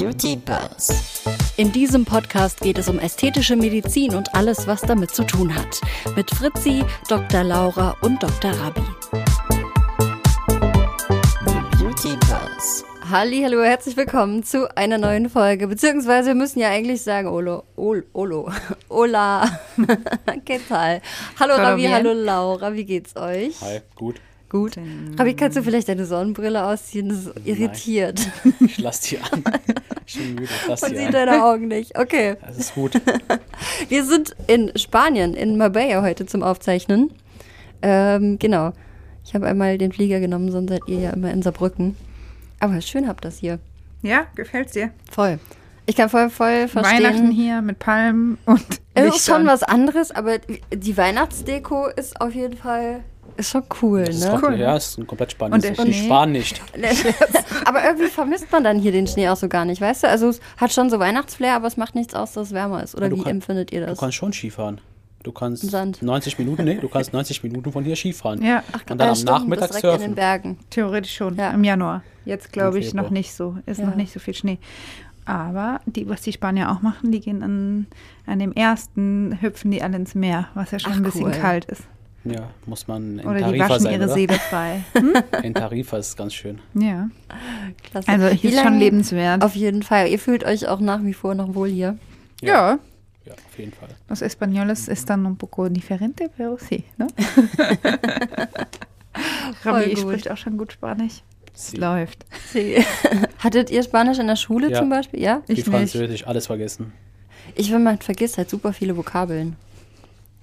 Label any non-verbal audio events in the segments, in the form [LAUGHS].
Beauty Buzz. In diesem Podcast geht es um ästhetische Medizin und alles, was damit zu tun hat. Mit Fritzi, Dr. Laura und Dr. Rabi. Beauty Buzz. Hallo, herzlich willkommen zu einer neuen Folge. Beziehungsweise wir müssen ja eigentlich sagen, Olo, Ol, Olo, [LAUGHS] Ola, [LAUGHS] ¿qué tal? Hallo bien? hallo Laura, wie geht's euch? Hi, gut. Gut. Rabi, kannst du vielleicht deine Sonnenbrille ausziehen? Das ist irritiert. Ich lass die [LAUGHS] an. Ich bin müde, lass Man die sieht deine Augen nicht. Okay. [LAUGHS] Das ist gut. [LAUGHS] Wir sind in Spanien, in Marbella heute zum Aufzeichnen. Ähm, genau. Ich habe einmal den Flieger genommen, sonst seid ihr ja immer in Saarbrücken. Aber schön habt das hier. Ja, gefällt's dir? Voll. Ich kann voll, voll verstehen. Weihnachten hier mit Palmen und Es ist schon was anderes, aber die Weihnachtsdeko ist auf jeden Fall ist schon cool, Das ist ne? komplett, Ja, ist ein komplett Spanisch. Und der Die Schnee? sparen nicht. [LAUGHS] aber irgendwie vermisst man dann hier den Schnee auch so gar nicht, weißt du? Also es hat schon so Weihnachtsflair, aber es macht nichts aus, dass es wärmer ist. Oder Ja, du wie kann- empfindet ihr Du das? kannst schon Skifahren. Du kannst Sand. 90 Minuten, nee, du kannst 90 Minuten von hier Skifahren. Ja, Und dann am stimmt, Nachmittag direkt in den surfen. Bergen. theoretisch schon. Ja. Im Januar. Jetzt glaube ich noch nicht so. Ist Ja. noch nicht so viel Schnee. Aber die, was die Spanier auch machen, die gehen an, an dem ersten, hüpfen die alle ins Meer, was ja schon Ach, ein bisschen cool. kalt ist. Ja, muss man in Oder die Tarifa waschen sein, ihre oder? Seele frei. [LAUGHS] Hm? [LAUGHS] In Tarifa ist es ganz schön. Ja. Klasse. Also Wie hier ist schon lebenswert. Auf jeden Fall. Ihr fühlt euch auch nach wie vor noch wohl hier. ja. Ja, auf jeden Fall. Los españoles están un poco diferente, pero sí, ne? [LAUGHS] Gut. spricht auch schon gut Spanisch. Es Sie. läuft. Hattet ihr Spanisch in der Schule Ja. zum Beispiel? Ja? Wie Ich nicht. Französisch, alles vergessen. Ich finde, man vergisst halt super viele Vokabeln.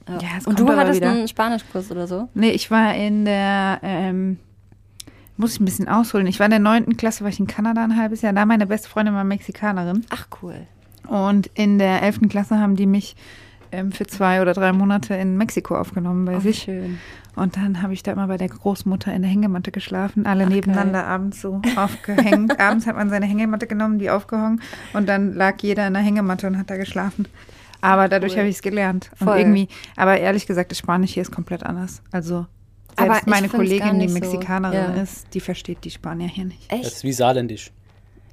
Ja, es Und du hattest wieder. einen Spanischkurs oder so? Nee, ich war in der, ähm, muss ich ein bisschen ausholen. Ich war in der neunten Klasse, war ich in Kanada ein halbes Jahr. Da meine beste Freundin war Mexikanerin. Ach, cool. Und in der elften Klasse haben die mich ähm, für zwei oder drei Monate in Mexiko aufgenommen bei Oh, sich. schön. Und dann habe ich da immer bei der Großmutter in der Hängematte geschlafen, alle Ach, nebeneinander geil. abends so aufgehängt. [LAUGHS] abends hat man seine Hängematte genommen, die aufgehangen und dann lag jeder in der Hängematte und hat da geschlafen. Aber dadurch Cool. habe ich es gelernt. Und irgendwie, aber ehrlich gesagt, das Spanisch hier ist komplett anders. Also Aber selbst ich meine Kollegin, die nicht so. Mexikanerin Ja. ist, die versteht die Spanier hier nicht. Das Echt? ist wie Saarländisch.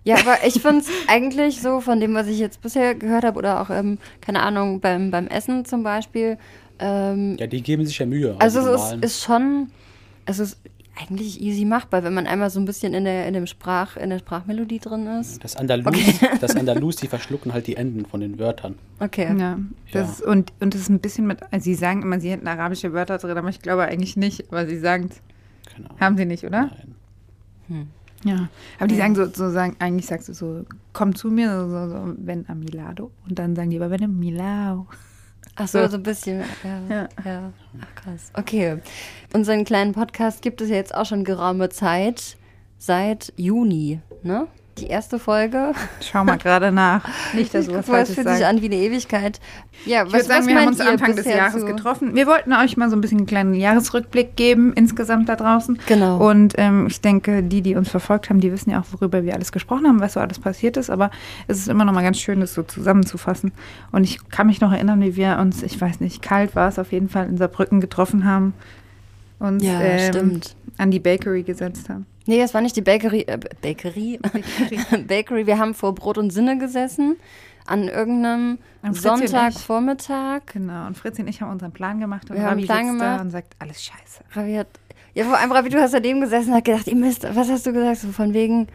Ja, aber ich finde es eigentlich so, von dem, was ich jetzt bisher gehört habe, oder auch, ähm, keine Ahnung, beim, beim Essen zum Beispiel. Ähm, Ja, die geben sich ja Mühe. also die es ist, ist schon, es ist eigentlich easy machbar, wenn man einmal so ein bisschen in der, in dem Sprach, in der Sprachmelodie drin ist. das Andalus, [LAUGHS] das Andalus, die verschlucken halt die Enden von den Wörtern. Okay. Ja, das Ja. Und, und das ist ein bisschen mit, also sie sagen immer, sie hätten arabische Wörter drin, aber ich glaube eigentlich nicht, aber sie sagen Ahnung. haben sie nicht, oder? Nein. Ja, aber die Ja. sagen so, so sagen, eigentlich sagst du so, komm zu mir, so, so, so wenn a mi lado. Und dann sagen die aber, wenn a mi lao. Ach so, So. so ein bisschen. Ja, ja. Ja. Ach krass. Okay. Unseren kleinen Podcast gibt es ja jetzt auch schon geraume Zeit. Seit Juni, ne? Die erste Folge. Schau mal gerade nach. [LAUGHS] Nicht, dass du was Falsches fühlt sich an wie eine Ewigkeit. Ja, Ich würde sagen, wir haben uns Anfang des Jahres so? getroffen. Wir wollten euch mal so ein bisschen einen kleinen Jahresrückblick geben, insgesamt da draußen. Genau. Und ähm, ich denke, die, die uns verfolgt haben, die wissen ja auch, worüber wir alles gesprochen haben, was so alles passiert ist. Aber es ist immer noch mal ganz schön, das so zusammenzufassen. Und ich kann mich noch erinnern, wie wir uns, ich weiß nicht, kalt war es auf jeden Fall, in Saarbrücken getroffen haben. Uns Ja, ähm, an die Bakery gesetzt haben. Nee, das war nicht die Bakery. Äh, Bakery? [LAUGHS] Bakery. Wir haben vor Brot und Sinne gesessen. An irgendeinem. Sonntagvormittag. Genau. Und Fritzi und ich haben unseren Plan gemacht und Wir haben Ravi Plan sitzt da gemacht. und sagt, alles scheiße. Ravi hat. Ja, vor allem, Ravi, du hast daneben gesessen und hat gedacht, ihr Mist, was hast du gesagt? So von wegen,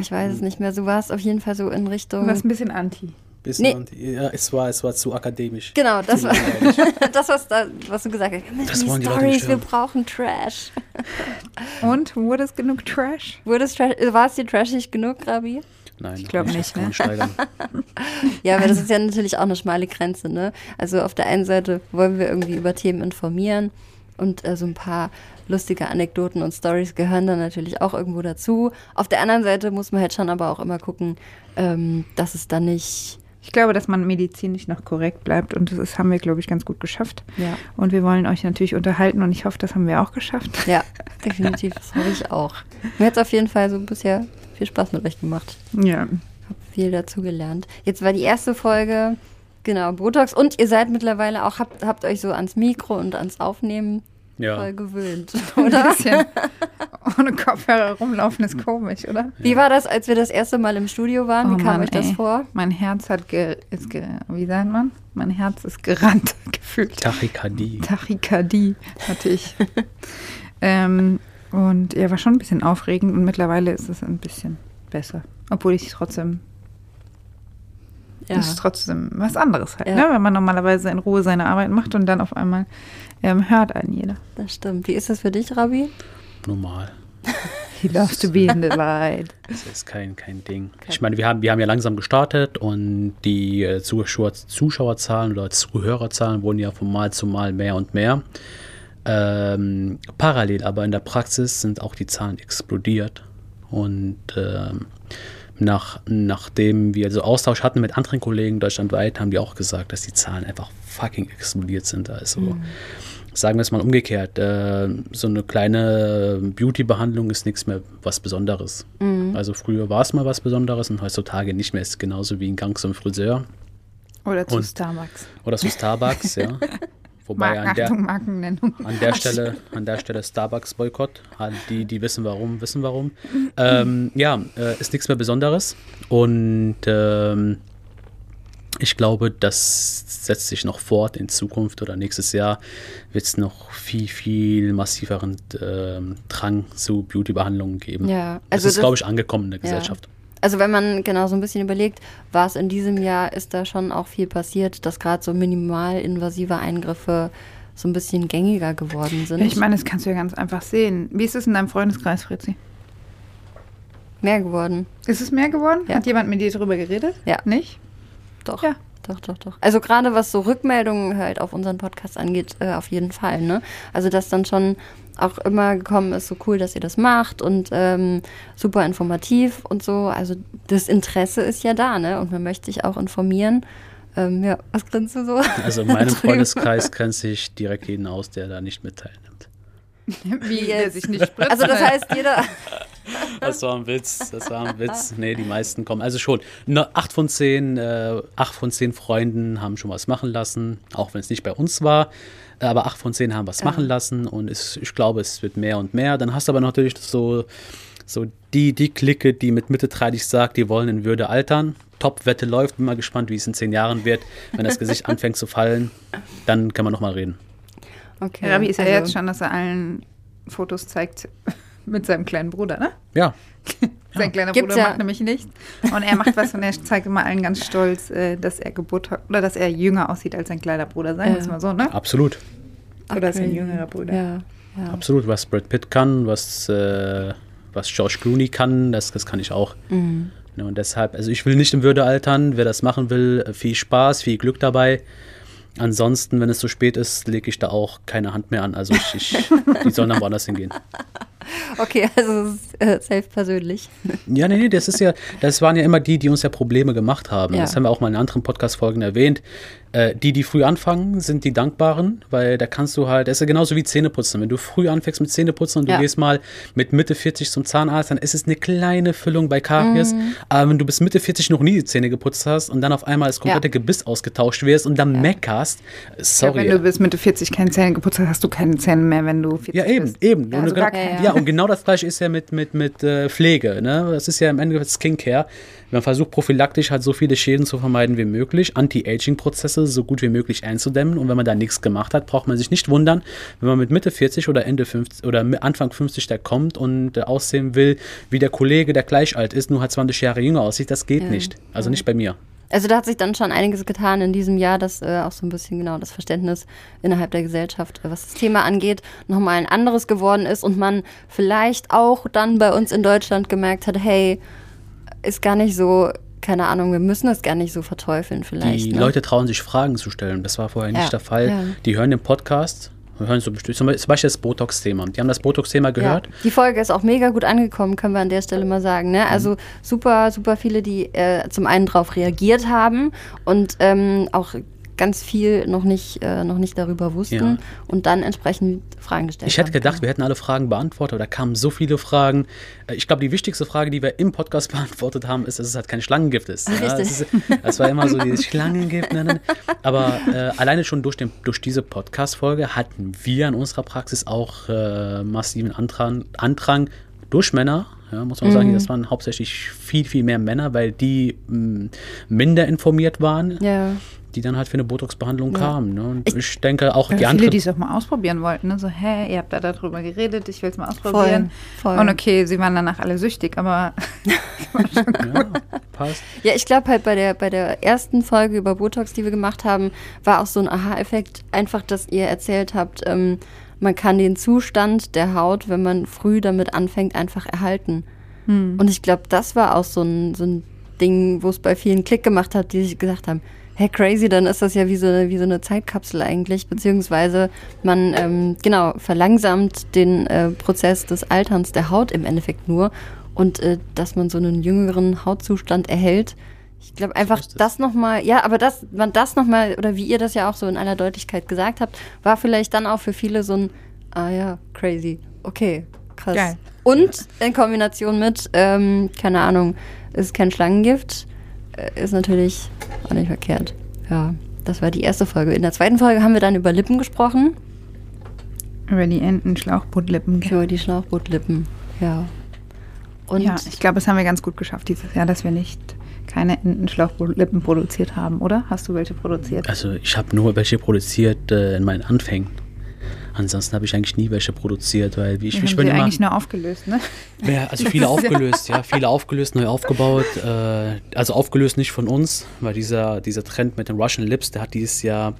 ich weiß es nicht mehr. Du warst auf jeden Fall so in Du Richtung. warst ein bisschen anti. Bisschen Nee. anti- ja, es war, es war zu akademisch. Genau, das Zu war [LAUGHS] das, was, da, was du gesagt hast. Das die wollen die Leute Stories, nicht wir brauchen Trash. [LAUGHS] Und wurde es genug Trash? Wurde es trash, war es dir trashig genug, Rabi? Nein, Ich glaub das nicht, ne? [LAUGHS] Ja, aber das ist ja natürlich auch eine schmale Grenze, ne? Also auf der einen Seite wollen wir irgendwie über Themen informieren und äh, so ein paar lustige Anekdoten und Stories gehören dann natürlich auch irgendwo dazu. Auf der anderen Seite muss man halt schon aber auch immer gucken, ähm, dass es dann nicht, Ich glaube, dass man medizinisch noch korrekt bleibt und das ist, haben wir, glaube ich, ganz gut geschafft. ja, Und wir wollen euch natürlich unterhalten und ich hoffe, das haben wir auch geschafft. [LAUGHS] ja, definitiv, das habe ich auch. Mir hat es auf jeden Fall so bisher viel Spaß mit euch gemacht. Ja. Hab viel dazu gelernt. Jetzt war die erste Folge, genau, Botox und ihr seid mittlerweile auch, habt, habt euch so ans Mikro und ans Aufnehmen Ja. voll gewöhnt, [LAUGHS] Ein oder? bisschen. ohne Kopfhörer rumlaufen ist komisch, oder? Wie war das, als wir das erste Mal im Studio waren? Wie Oh kam Mann, euch das ey. vor? Mein Herz hat ge ist ge wie sagt man? Mein Herz ist gerannt [LAUGHS] gefühlt. Tachykardie. Tachykardie hatte ich. ähm, und ja, war schon ein bisschen aufregend und mittlerweile ist es ein bisschen besser. Obwohl ich trotzdem, Ja. ist trotzdem was anderes halt, Ja. ne? wenn man normalerweise in Ruhe seine Arbeit macht und dann auf einmal ähm, hört einen jeder. Das stimmt. Wie ist das für dich, Rabbi? Normal. He loves to be in the light. [LAUGHS] Das ist kein, kein Ding. Ich meine, wir haben, wir haben ja langsam gestartet und die äh, Zuschauer, Zuschauerzahlen oder Zuhörerzahlen wurden ja von Mal zu Mal mehr und mehr. Ähm, parallel aber in der Praxis sind auch die Zahlen explodiert. Und ähm, nach, nachdem wir so Austausch hatten mit anderen Kollegen deutschlandweit, haben die auch gesagt, dass die Zahlen einfach fucking explodiert sind. Also sagen wir es mal umgekehrt, äh, so eine kleine Beauty-Behandlung ist nichts mehr was Besonderes. Also früher war es mal was Besonderes und heutzutage nicht mehr. Ist genauso wie ein Gang zum Friseur Oder zu Und- Starbucks. oder zu Starbucks, ja. [LAUGHS] Wobei Marken, an der, Achtung, Markennennung. an der [LAUGHS] Stelle, an der Stelle Starbucks-Boykott. An Die, die wissen warum, wissen warum. Ähm, ja, äh, ist nichts mehr Besonderes. Und ähm, ich glaube, das setzt sich noch fort in Zukunft oder nächstes Jahr wird es noch viel, viel massiveren ähm, Drang zu Beauty-Behandlungen geben. Ja, das also ist, das- glaube ich, angekommen in der Ja. Gesellschaft. Also wenn man genau so ein bisschen überlegt, war es in diesem Jahr, ist da schon auch viel passiert, dass gerade so minimalinvasive Eingriffe so ein bisschen gängiger geworden sind. Ich meine, das kannst du ja ganz einfach sehen. Wie ist es in deinem Freundeskreis, Fritzi? mehr geworden. Ist es mehr geworden? Ja. Hat jemand mit dir darüber geredet? Ja. Nicht? Doch. Ja. Doch, doch, doch. Also gerade was so Rückmeldungen halt auf unseren Podcast angeht, äh, auf jeden Fall. Ne? Also dass dann schon auch immer gekommen ist, so cool, dass ihr das macht und ähm, super informativ und so. Also das Interesse ist ja da, ne? Und man möchte sich auch informieren. Ähm, ja, was grinst du so? Also in meinem. [LAUGHS] Freundeskreis grenze ich direkt jeden aus, der da nicht mit teilnimmt. [LAUGHS] Wie, der jetzt? sich nicht spritzt? Also das heißt, jeder. [LAUGHS] Das war ein Witz, das war ein Witz. Nee, die meisten kommen. Also schon, ne, acht von zehn, äh, acht von zehn Freunden haben schon was machen lassen, auch wenn es nicht bei uns war. Äh, Aber acht von zehn haben was machen lassen und es, ich glaube, es wird mehr und mehr. Dann hast du aber natürlich so, so die, die Clique, die mit Mitte 30 sagt, die wollen in Würde altern. Top-Wette läuft, bin mal gespannt, wie es in zehn Jahren wird. Wenn das Gesicht [LAUGHS] anfängt zu fallen, dann kann man nochmal reden. Okay. Rabi ist ja also- jetzt schon, dass er allen Fotos zeigt [LAUGHS] mit seinem kleinen Bruder, ne? Ja, [LAUGHS] Sein kleiner Gibt's Bruder ja. macht nämlich nichts. Und er macht was und er zeigt immer allen ganz stolz, äh, dass er Geburt hat oder dass er jünger aussieht als sein kleiner Bruder. Sagen wir es mal so, ne? absolut. Oder sein crazy. jüngerer Bruder. Ja, ja. Absolut, was Brad Pitt kann, was, äh, was George Clooney kann, das, das kann ich auch. Mhm. Ne, und deshalb, also ich will nicht in Würde altern. Wer das machen will, viel Spaß, viel Glück dabei. Ansonsten, wenn es zu spät ist, lege ich da auch keine Hand mehr an. Also ich, ich, die sollen dann woanders hingehen. [LAUGHS] [LAUGHS] Okay, also äh, safe persönlich. [LAUGHS] Ja, nee, nee, das ist ja, das waren ja immer die, die uns ja Probleme gemacht haben. Ja. Das haben wir auch mal in anderen Podcast-Folgen erwähnt. Äh, die, die früh anfangen, sind die Dankbaren, weil da kannst du halt, das ist ja genauso wie Zähneputzen. Wenn du früh anfängst mit Zähneputzen und du Ja. gehst mal mit Mitte 40 zum Zahnarzt, dann ist es eine kleine Füllung bei Karies. Mhm. Aber wenn du bis Mitte 40 noch nie die Zähne geputzt hast und dann auf einmal das komplette Ja. Gebiss ausgetauscht wirst und dann meckerst, Ja, sorry. wenn du bis Mitte 40 keine Zähne geputzt hast, hast du keine Zähne mehr, wenn du 40 Ja, eben, bist. eben. Ja, und, also genau, ja, und genau das gleiche ist ja mit, mit, mit äh, Pflege. Ne? Das ist ja im Endeffekt Skincare. Man versucht prophylaktisch halt so viele Schäden zu vermeiden wie möglich, Anti-Aging-Prozesse so gut wie möglich einzudämmen. Und wenn man da nichts gemacht hat, braucht man sich nicht wundern, wenn man mit Mitte 40 oder Ende 50 oder Anfang 50 da kommt und äh, aussehen will, wie der Kollege, der gleich alt ist, nur halt 20 Jahre jünger aussieht. Das geht Ja. nicht. Also nicht bei mir. Also da hat sich dann schon einiges getan in diesem Jahr, dass äh, auch so ein bisschen genau das Verständnis innerhalb der Gesellschaft, äh, was das Thema angeht, nochmal ein anderes geworden ist und man vielleicht auch dann bei uns in Deutschland gemerkt hat, hey, ist gar nicht so, keine Ahnung, wir müssen es gar nicht so verteufeln vielleicht. Die ne? Leute trauen sich Fragen zu stellen. Das war vorher nicht Ja, der Fall. ja. Die hören den Podcast, hören so bestimmt, zum Beispiel das Botox-Thema. Die haben das Botox-Thema gehört. Ja, die Folge ist auch mega gut angekommen, können wir an der Stelle mal sagen. Ne? Mhm. Also super, super viele, die äh, zum einen darauf reagiert haben und ähm, auch ganz viel noch nicht, äh, noch nicht darüber wussten Ja. und dann entsprechend Fragen gestellt Ich hätte gedacht, wir hätten alle Fragen beantwortet, aber da kamen so viele Fragen. Äh, Ich glaube, die wichtigste Frage, die wir im Podcast [LAUGHS] beantwortet haben, ist, dass es halt kein Schlangengift ist. Ja, Richtig. es ist das war immer so dieses Schlangengift. Ne, ne. Aber äh, alleine schon durch, den, durch diese Podcast-Folge hatten wir in unserer Praxis auch äh, massiven Andrang, Andrang durch Männer, ja, muss man sagen, das waren hauptsächlich viel, viel mehr Männer, weil die mh, minder informiert waren, Ja. Die dann halt für eine Botox-Behandlung Ja. kamen. Ne? Und ich, denke auch die viele, anderen. die es auch mal ausprobieren wollten. Ne? So, hä, ihr habt da darüber geredet, ich will es mal ausprobieren. voll. Und okay, sie waren danach alle süchtig, aber [LAUGHS] [LAUGHS] Ja, passt. Ja, ich glaube halt bei der, bei der ersten Folge über Botox, die wir gemacht haben, war auch so ein Aha-Effekt, einfach, dass ihr erzählt habt, ähm, man kann den Zustand der Haut, wenn man früh damit anfängt, einfach erhalten. Und ich glaube, das war auch so ein, so ein Ding, wo es bei vielen Klick gemacht hat, die sich gesagt haben, hey crazy, dann ist das ja wie so eine, wie so eine Zeitkapsel eigentlich, beziehungsweise man ähm, genau verlangsamt den äh, Prozess des Alterns der Haut im Endeffekt nur und äh, dass man so einen jüngeren Hautzustand erhält. Ich glaube einfach, es. das nochmal, ja, aber dass man das nochmal, oder wie ihr das ja auch so in aller Deutlichkeit gesagt habt, war vielleicht dann auch für viele so ein, ah ja, crazy, okay, krass. Geil. Und in Kombination mit, ähm, keine Ahnung, ist kein Schlangengift, ist natürlich auch nicht verkehrt. Ja, das war die erste Folge. In der zweiten Folge haben wir dann über Lippen gesprochen. über die Enten Schlauchbootlippen. Über die Schlauchbootlippen, ja. Und ja, ich glaube, das haben wir ganz gut geschafft dieses Jahr, dass wir nicht keine Enten Schlauchbootlippen produziert haben, oder? Hast du welche produziert? Also ich habe nur welche produziert äh, in meinen Anfängen. Ansonsten habe ich eigentlich nie welche produziert, weil wie ich, ich bin immer, eigentlich nur aufgelöst, ne? Ja, also viele [LAUGHS] aufgelöst, ja, viele aufgelöst, neu aufgebaut. Äh, also aufgelöst nicht von uns, weil dieser, dieser Trend mit den Russian Lips, der hat dieses Jahr,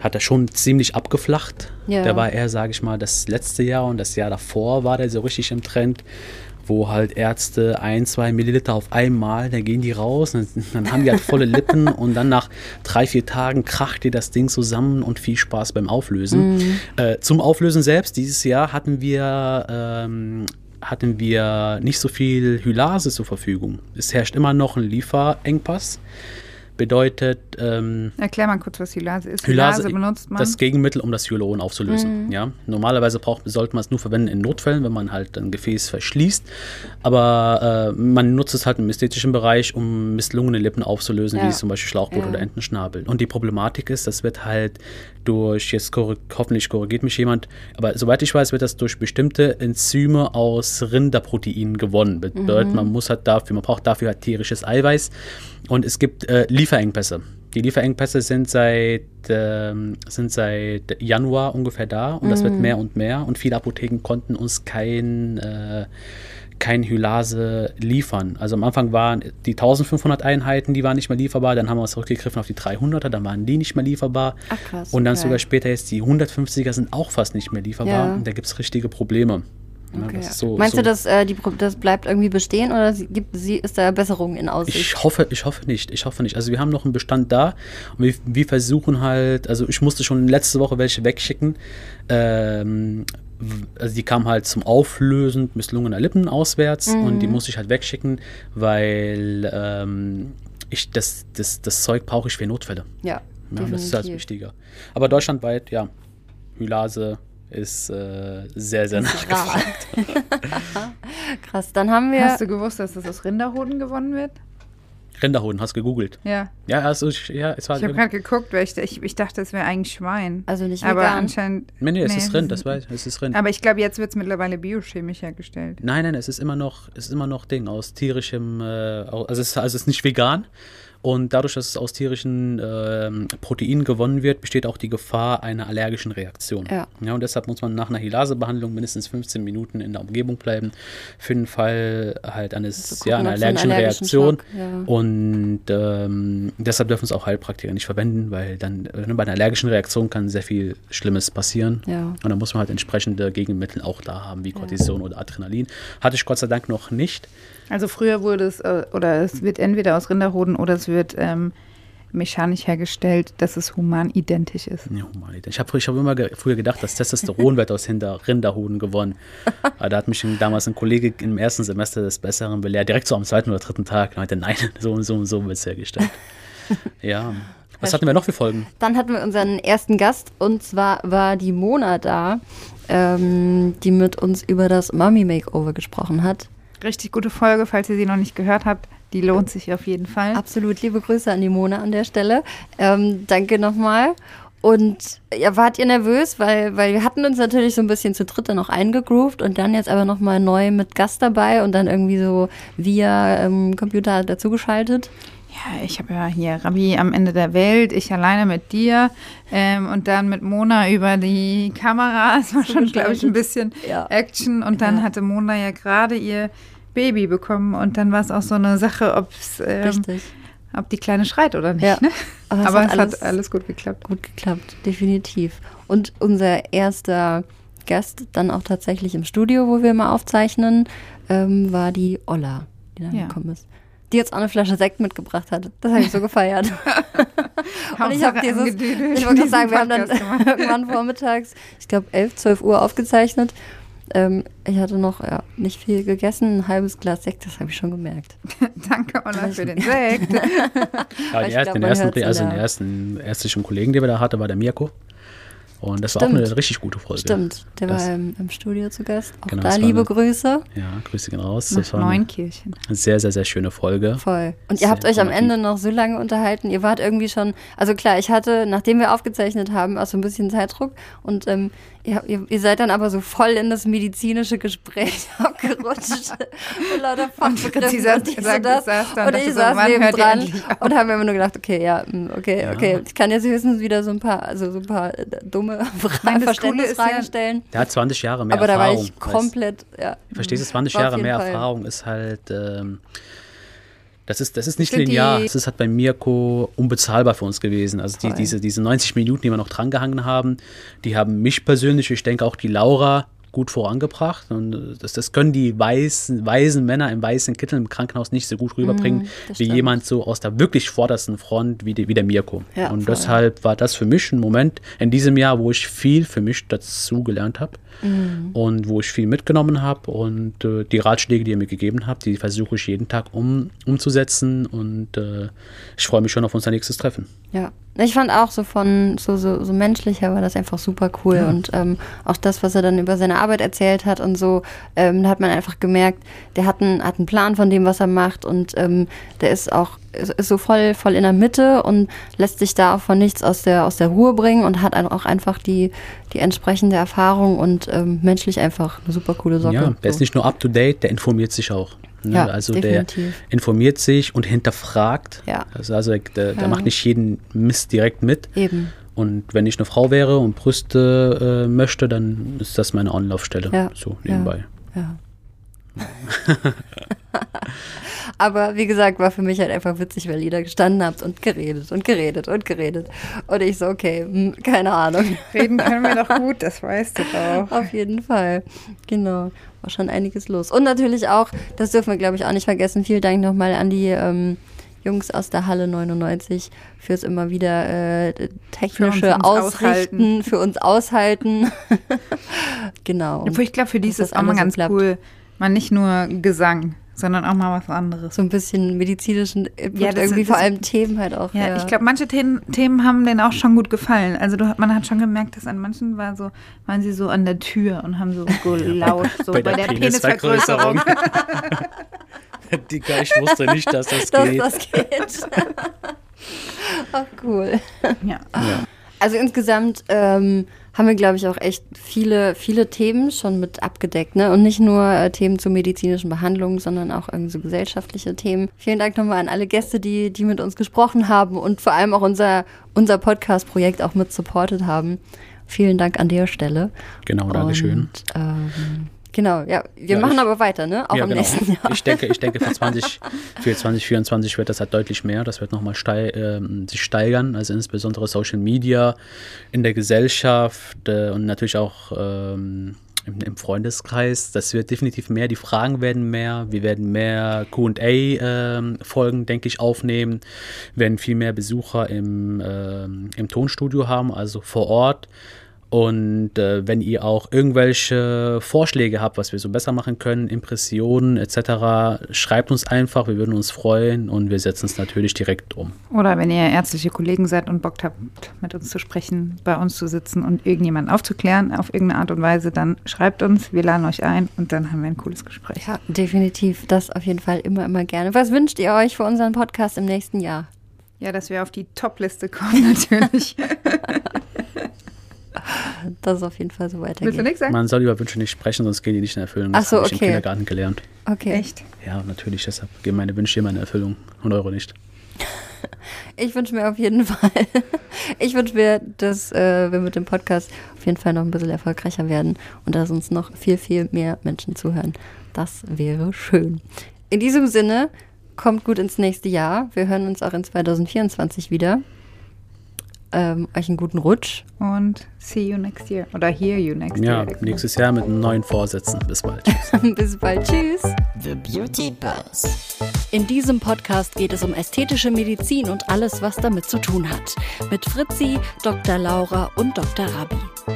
hat er schon ziemlich abgeflacht. Ja. Der war eher, sage ich mal, das letzte Jahr und das Jahr davor war der so richtig im Trend, wo halt Ärzte ein, zwei Milliliter auf einmal, da gehen die raus, und dann haben die halt volle Lippen [LAUGHS] und dann nach drei, vier Tagen kracht dir das Ding zusammen und viel Spaß beim Auflösen. Äh, zum Auflösen selbst, dieses Jahr hatten wir ähm, hatten wir nicht so viel Hylase zur Verfügung. Es herrscht immer noch ein Lieferengpass. Bedeutet, ähm, Erklär mal kurz, was Hylase ist. Hylase, Hylase benutzt man. das Gegenmittel, um das Hyaluron aufzulösen. Ja? Normalerweise braucht, sollte man es nur verwenden in Notfällen, wenn man halt ein Gefäß verschließt. Aber äh, man nutzt es halt im ästhetischen Bereich, um misslungene Lippen aufzulösen, Ja. wie zum Beispiel Schlauchboot Ja. oder Entenschnabel. Und die Problematik ist, das wird halt durch, jetzt korri- hoffentlich korrigiert mich jemand, aber soweit ich weiß, wird das durch bestimmte Enzyme aus Rinderproteinen gewonnen. Bedeutet, man muss halt dafür, man braucht dafür halt tierisches Eiweiß. Und es gibt äh, Lieferengpässe. Die Lieferengpässe sind seit, ähm, sind seit Januar ungefähr da und das wird mehr und mehr. Und viele Apotheken konnten uns kein, äh, kein Hylase liefern. Also am Anfang waren die 1500 Einheiten, die waren nicht mehr lieferbar. Dann haben wir zurückgegriffen auf die 300er, dann waren die nicht mehr lieferbar. Ach, krass, Und dann okay. sogar später jetzt die 150er sind auch fast nicht mehr lieferbar. Ja. Und da gibt es richtige Probleme. Ja, Okay. so, Meinst so du, dass äh, die, das bleibt irgendwie bestehen oder gibt, sie, ist da Besserung in Aussicht? Ich hoffe, ich hoffe nicht. Ich hoffe nicht. Also wir haben noch einen Bestand da und wir, wir versuchen halt, also ich musste schon letzte Woche welche wegschicken. Ähm, also die kamen halt zum Auflösen misslungener Lippen auswärts und die musste ich halt wegschicken, weil ähm, ich das, das, das Zeug brauche ich für Notfälle. ja, Ja, das ist halt wichtiger. Aber deutschlandweit, ja, Hylase ist äh, sehr, sehr nachgefragt. [LAUGHS] Krass, dann haben wir. Hast du gewusst, dass das aus Rinderhoden gewonnen wird? Rinderhoden, hast gegoogelt. Ja. Ja, also ich, ja, es war Ich habe gerade geguckt, weil ich, ich, ich dachte, es wäre eigentlich Schwein. Also nicht Aber vegan. anscheinend. Nee, nee, es nee, ist Rind, das weiß es ist Rind. Aber ich glaube, jetzt wird es mittlerweile biochemisch hergestellt. Nein, nein, es ist immer noch, es ist immer noch Ding aus tierischem, äh, also es, ist- also es ist nicht vegan. Und dadurch, dass es aus tierischen ähm, Proteinen gewonnen wird, besteht auch die Gefahr einer allergischen Reaktion. Ja. ja und deshalb muss man nach einer Hylasebehandlung mindestens 15 Minuten in der Umgebung bleiben. Für den Fall halt eines, gucken, ja, einer allergischen allergischen Reaktion. Schock, ja. Und ähm, deshalb dürfen es auch Heilpraktiker nicht verwenden, weil dann äh, bei einer allergischen Reaktion kann sehr viel Schlimmes passieren. Ja. Und dann muss man halt entsprechende Gegenmittel auch da haben, wie Cortison oder Adrenalin. Hatte ich Gott sei Dank noch nicht. Also früher wurde es, äh, oder es wird entweder aus Rinderhoden oder es wird ähm, mechanisch hergestellt, dass es human identisch ist. Ja, Mann, ich habe ich hab immer ge früher gedacht, dass Testosteron wird aus hinter Rinderhoden gewonnen. [LAUGHS] Aber da hat mich damals ein Kollege im ersten Semester des Besseren belehrt, direkt so am zweiten oder dritten Tag. Und meinte, nein, [LAUGHS] so und so und so wird es hergestellt. [LAUGHS] Ja. Was hatten wir noch für Folgen? Dann hatten wir unseren ersten Gast und zwar war die Mona da, ähm, die mit uns über das Mummy Makeover gesprochen hat. Richtig gute Folge, falls ihr sie noch nicht gehört habt. Die lohnt sich auf jeden Fall. Absolut liebe Grüße an die Mona an der Stelle. Ähm, danke nochmal. Und ja, wart ihr nervös, weil, weil wir hatten uns natürlich so ein bisschen zu dritt dann auch eingegroovt und dann jetzt aber nochmal neu mit Gast dabei und dann irgendwie so via ähm, Computer dazugeschaltet. Ja, ich habe ja hier Rabbi am Ende der Welt, ich alleine mit dir ähm, und dann mit Mona über die Kamera. Es [LAUGHS] war schon, glaube ich, ein bisschen Ja. Action. Und dann Ja. hatte Mona ja gerade ihr Baby bekommen und dann war es auch so eine Sache, ob's, ähm, Richtig. ob die Kleine schreit oder nicht. Ja. Ne? Aber es Aber hat es alles- hat alles gut geklappt. Gut geklappt, definitiv. Und unser erster Gast dann auch tatsächlich im Studio, wo wir immer aufzeichnen, ähm, war die Olla, die dann Ja. gekommen ist. Die jetzt auch eine Flasche Sekt mitgebracht hat. Das habe ich so gefeiert. [LAUGHS] Und ich habe dieses, ich wollte sagen, wir haben dann [LAUGHS] irgendwann vormittags, ich glaube 11, 12 Uhr aufgezeichnet. Ähm, ich hatte noch ja, nicht viel gegessen, ein halbes Glas Sekt, das habe ich schon gemerkt. [LAUGHS] Danke, Olla, für den Sekt. Ja, ich die glaub, ersten, den ersten, also den der- ersten ärztlichen Kollegen, den wir da hatten, war der Mirko. Und das war auch Stimmt. eine richtig gute Folge. Stimmt, der Das- war im, im Studio zu Gast. Auch Genau, da liebe eine- Grüße. Ja, Grüße gehen raus. Nach Das war eine Neunkirchen. sehr, sehr, sehr schöne Folge. Voll. Und Sehr ihr habt euch am. Ende noch so lange unterhalten. Ihr wart irgendwie schon, also klar, ich hatte, nachdem wir aufgezeichnet haben, auch so ein bisschen Zeitdruck. Und ähm, ihr, ihr seid dann aber so voll in das medizinische Gespräch [LAUGHS] abgerutscht. [LAUGHS] und lauter Fachbegriffe sie saß- und dies sagt- und das. saß da und und ich so, saß neben dran und haben immer nur gedacht, okay, ja, mm, okay, Ja. okay. Ich kann jetzt höchstens wieder so ein paar, also so ein paar äh, dumme Nein, [LAUGHS] das Verständnisfragen ja- stellen. Der hat 20 Jahre mehr Aber da war Erfahrung. ich komplett, ja. Verstehst du, 20 War auf Jahre mehr Fall. Erfahrung ist halt, ähm, das ist, das ist nicht linear. die- Es ist halt bei Mirko unbezahlbar für uns gewesen. Also die, diese, diese 90 Minuten, die wir noch drangehangen haben, die haben mich persönlich, ich denke auch die Laura, gut vorangebracht. Und äh, das, das können die weißen, weisen Männer im weißen Kittel im Krankenhaus nicht so gut rüberbringen, das wie stimmt. jemand so aus der wirklich vordersten Front wie, die, wie der Mirko. Ja, und voll. deshalb war das für mich ein Moment in diesem Jahr, wo ich viel für mich dazu gelernt habe Mhm. und wo ich viel mitgenommen habe und äh, die Ratschläge, die ihr mir gegeben habt, die versuche ich jeden Tag um, umzusetzen und äh, ich freue mich schon auf unser nächstes Treffen. Ja, ich fand auch so von so, so, so menschlicher war das einfach super cool und ähm, auch das, was er dann über seine Arbeit erzählt hat und so, ähm, da hat man einfach gemerkt, der hat einen, hat einen Plan von dem, was er macht und ähm, der ist auch ist, so voll voll in der Mitte und lässt sich da von nichts aus der aus der Ruhe bringen und hat auch einfach die die entsprechende Erfahrung und ähm, menschlich einfach eine super coole Socke. Ja, der so. ist nicht nur up to date, der informiert sich auch. Ne? Ja, also definitiv. der informiert sich und hinterfragt. Ja. Also, also der, der Ja. macht nicht jeden Mist direkt mit. eben. Und wenn ich eine Frau wäre und Brüste äh, möchte, dann ist das meine Anlaufstelle. Ja. So nebenbei. Ja. [LAUGHS] [LAUGHS] Aber wie gesagt, war für mich halt einfach witzig, weil ihr da gestanden habt und geredet und geredet und geredet. Und ich so, okay, hm, keine Ahnung. Reden können wir doch [LAUGHS] gut, das weißt du doch. Auf jeden Fall. Genau. War schon einiges los. Und natürlich auch, das dürfen wir, glaube ich, auch nicht vergessen. Vielen Dank nochmal an die ähm, Jungs aus der Halle 99 fürs immer wieder äh, technische Für Ausrichten, aushalten. für uns aushalten. [LAUGHS] genau. Obwohl ich glaube, für die Dass ist es auch mal ganz klappt. cool, mal nicht nur Gesang, sondern auch mal was anderes. so ein bisschen medizinischen Input, Ja, das- irgendwie das- vor allem Themen halt auch. Ja, ich glaube, manche Themen, Themen haben denen auch schon gut gefallen. Also du, man hat schon gemerkt, dass an manchen war so, waren sie so an der Tür und haben so [LAUGHS] gelauscht, so bei, der, Penisvergrößerung. Digga, [LAUGHS] ich wusste nicht, dass das dass geht. das geht. [LAUGHS] Ach, cool. Ja. ja. Also insgesamt ähm, haben wir, glaube ich, auch echt viele, viele Themen schon mit abgedeckt. Ne? Und nicht nur äh, Themen zur medizinischen Behandlung, sondern auch irgendwie so gesellschaftliche Themen. Vielen Dank nochmal an alle Gäste, die, die mit uns gesprochen haben und vor allem auch unser, unser Podcast-Projekt auch mit supportet haben. Vielen Dank an der Stelle. Genau, Dankeschön. Und, ähm, genau, ja. Wir Ja, machen ich- aber weiter, ne? Auch ja, im genau. nächsten Jahr. Ich denke, ich denke für, [LAUGHS] 20, für 2024 wird das halt deutlich mehr. Das wird nochmal stei ähm, sich steigern. Also insbesondere Social Media in der Gesellschaft äh, und natürlich auch ähm, im, im Freundeskreis. Das wird definitiv mehr. Die Fragen werden mehr. Wir werden mehr QA-Folgen, denke ich, aufnehmen. Wir werden viel mehr Besucher im, ähm, im Tonstudio haben, also vor Ort. Und äh, wenn ihr auch irgendwelche Vorschläge habt, was wir so besser machen können, Impressionen etc., schreibt uns einfach, wir würden uns freuen und wir setzen es natürlich direkt um. Oder wenn ihr ärztliche Kollegen seid und Bock habt, mit uns zu sprechen, bei uns zu sitzen und irgendjemanden aufzuklären auf irgendeine Art und Weise, dann schreibt uns, wir laden euch ein und dann haben wir ein cooles Gespräch. Ja, definitiv. Das auf jeden Fall immer, immer gerne. Was wünscht ihr euch für unseren Podcast im nächsten Jahr? Ja, dass wir auf die Top-Liste kommen, [LAUGHS] natürlich. [LAUGHS] [LAUGHS] dass es auf jeden Fall so Willst du weitergeht. nichts sagen? Man soll über Wünsche nicht sprechen, sonst gehen die nicht in Erfüllung. Ach so, habe ich im okay. Kindergarten gelernt. Okay. Echt? Ja, natürlich, deshalb gehen meine Wünsche immer in Erfüllung und eure nicht. [LAUGHS] Ich wünsche mir auf jeden Fall, [LAUGHS] ich wünsche mir, dass äh, wir mit dem Podcast auf jeden Fall noch ein bisschen erfolgreicher werden und dass uns noch viel, viel mehr Menschen zuhören. Das wäre schön. In diesem Sinne, kommt gut ins nächste Jahr. Wir hören uns auch in 2024 wieder. Ähm, euch einen guten Rutsch. Und see you next year. Oder hear you next Ja, year. nächstes Jahr mit neuen Vorsätzen. Bis bald. [LAUGHS] [LAUGHS] Bis bald. Tschüss. The Beauty Buzz. In diesem Podcast geht es um ästhetische Medizin und alles, was damit zu tun hat. Mit Fritzi, Dr. Laura und Dr. Rabi.